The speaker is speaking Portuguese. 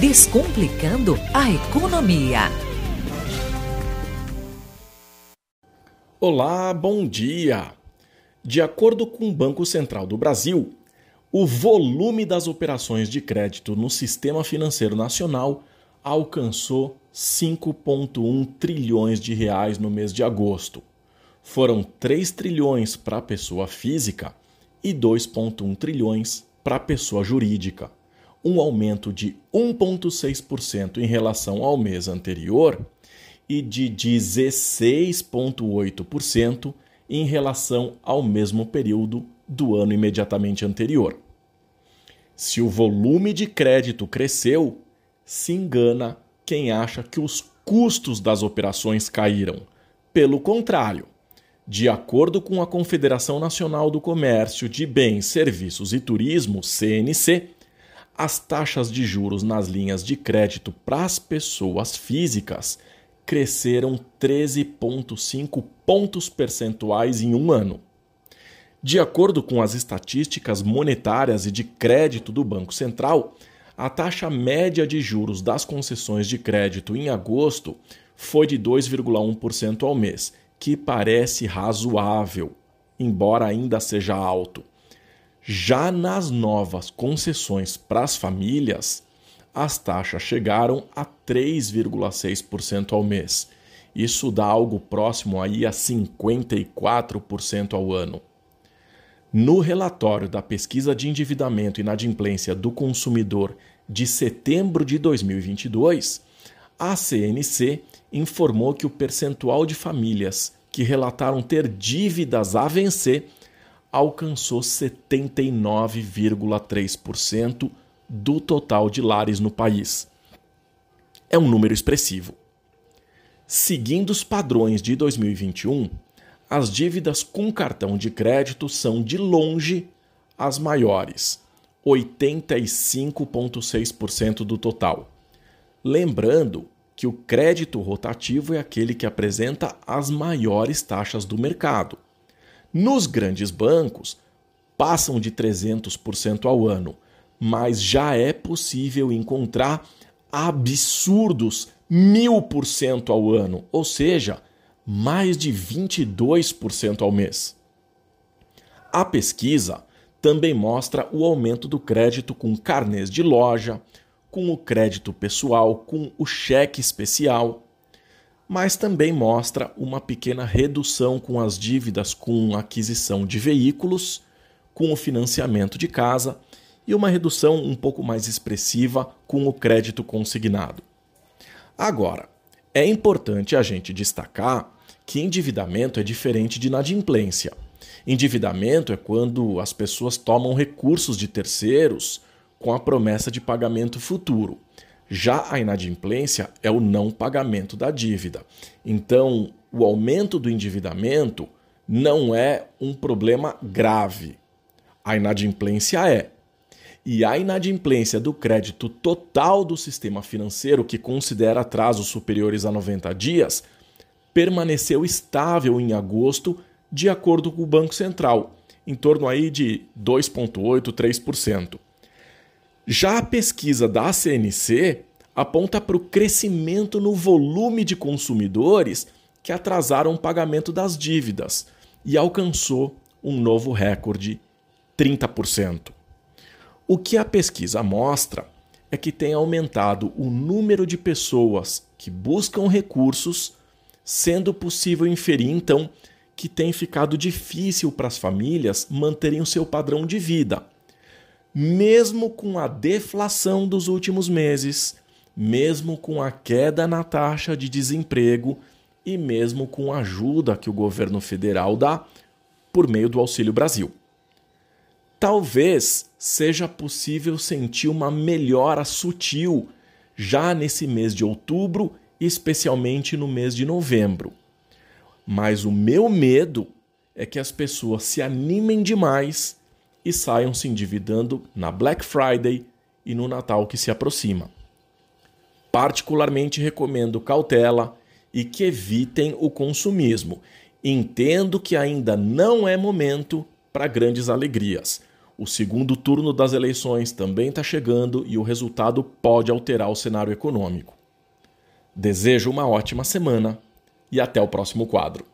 Descomplicando a economia. Olá, bom dia! De acordo com o Banco Central do Brasil, o volume das operações de crédito no sistema financeiro nacional alcançou 5,1 trilhões de reais no mês de agosto. Foram 3 trilhões para a pessoa física e 2,1 trilhões para a pessoa jurídica, um aumento de 1,6% em relação ao mês anterior e de 16,8% em relação ao mesmo período do ano imediatamente anterior. Se o volume de crédito cresceu, se engana quem acha que os custos das operações caíram. Pelo contrário, de acordo com a Confederação Nacional do Comércio de Bens, Serviços e Turismo, CNC, as taxas de juros nas linhas de crédito para as pessoas físicas cresceram 13,5 pontos percentuais em um ano. De acordo com as estatísticas monetárias e de crédito do Banco Central, a taxa média de juros das concessões de crédito em agosto foi de 2,1% ao mês, que parece razoável, embora ainda seja alto. Já nas novas concessões para as famílias, as taxas chegaram a 3,6% ao mês. Isso dá algo próximo aí a 54% ao ano. No relatório da pesquisa de endividamento e inadimplência do consumidor de setembro de 2022, a CNC informou que o percentual de famílias que relataram ter dívidas a vencer alcançou 79,3% do total de lares no país. É um número expressivo. Seguindo os padrões de 2021, as dívidas com cartão de crédito são de longe as maiores, 85,6% do total. Lembrando que o crédito rotativo é aquele que apresenta as maiores taxas do mercado. Nos grandes bancos, passam de 300% ao ano, mas já é possível encontrar absurdos 1000% ao ano, ou seja, mais de 22% ao mês. A pesquisa também mostra o aumento do crédito com carnês de loja, com o crédito pessoal, com o cheque especial, mas também mostra uma pequena redução com as dívidas com aquisição de veículos, com o financiamento de casa e uma redução um pouco mais expressiva com o crédito consignado. Agora, é importante a gente destacar que endividamento é diferente de inadimplência. Endividamento é quando as pessoas tomam recursos de terceiros com a promessa de pagamento futuro. Já a inadimplência é o não pagamento da dívida. Então, o aumento do endividamento não é um problema grave. A inadimplência é. E a inadimplência do crédito total do sistema financeiro, que considera atrasos superiores a 90 dias, permaneceu estável em agosto, de acordo com o Banco Central, em torno aí de 2,8%, 3%. Já a pesquisa da CNC aponta para o crescimento no volume de consumidores que atrasaram o pagamento das dívidas e alcançou um novo recorde, 30%. O que a pesquisa mostra é que tem aumentado o número de pessoas que buscam recursos, sendo possível inferir então que tem ficado difícil para as famílias manterem o seu padrão de vida mesmo com a deflação dos últimos meses, mesmo com a queda na taxa de desemprego e mesmo com a ajuda que o governo federal dá por meio do Auxílio Brasil. Talvez seja possível sentir uma melhora sutil já nesse mês de outubro, especialmente no mês de novembro. Mas o meu medo é que as pessoas se animem demais e saiam se endividando na Black Friday e no Natal que se aproxima. Particularmente recomendo cautela e que evitem o consumismo. Entendo que ainda não é momento para grandes alegrias. O segundo turno das eleições também está chegando e o resultado pode alterar o cenário econômico. Desejo uma ótima semana e até o próximo quadro.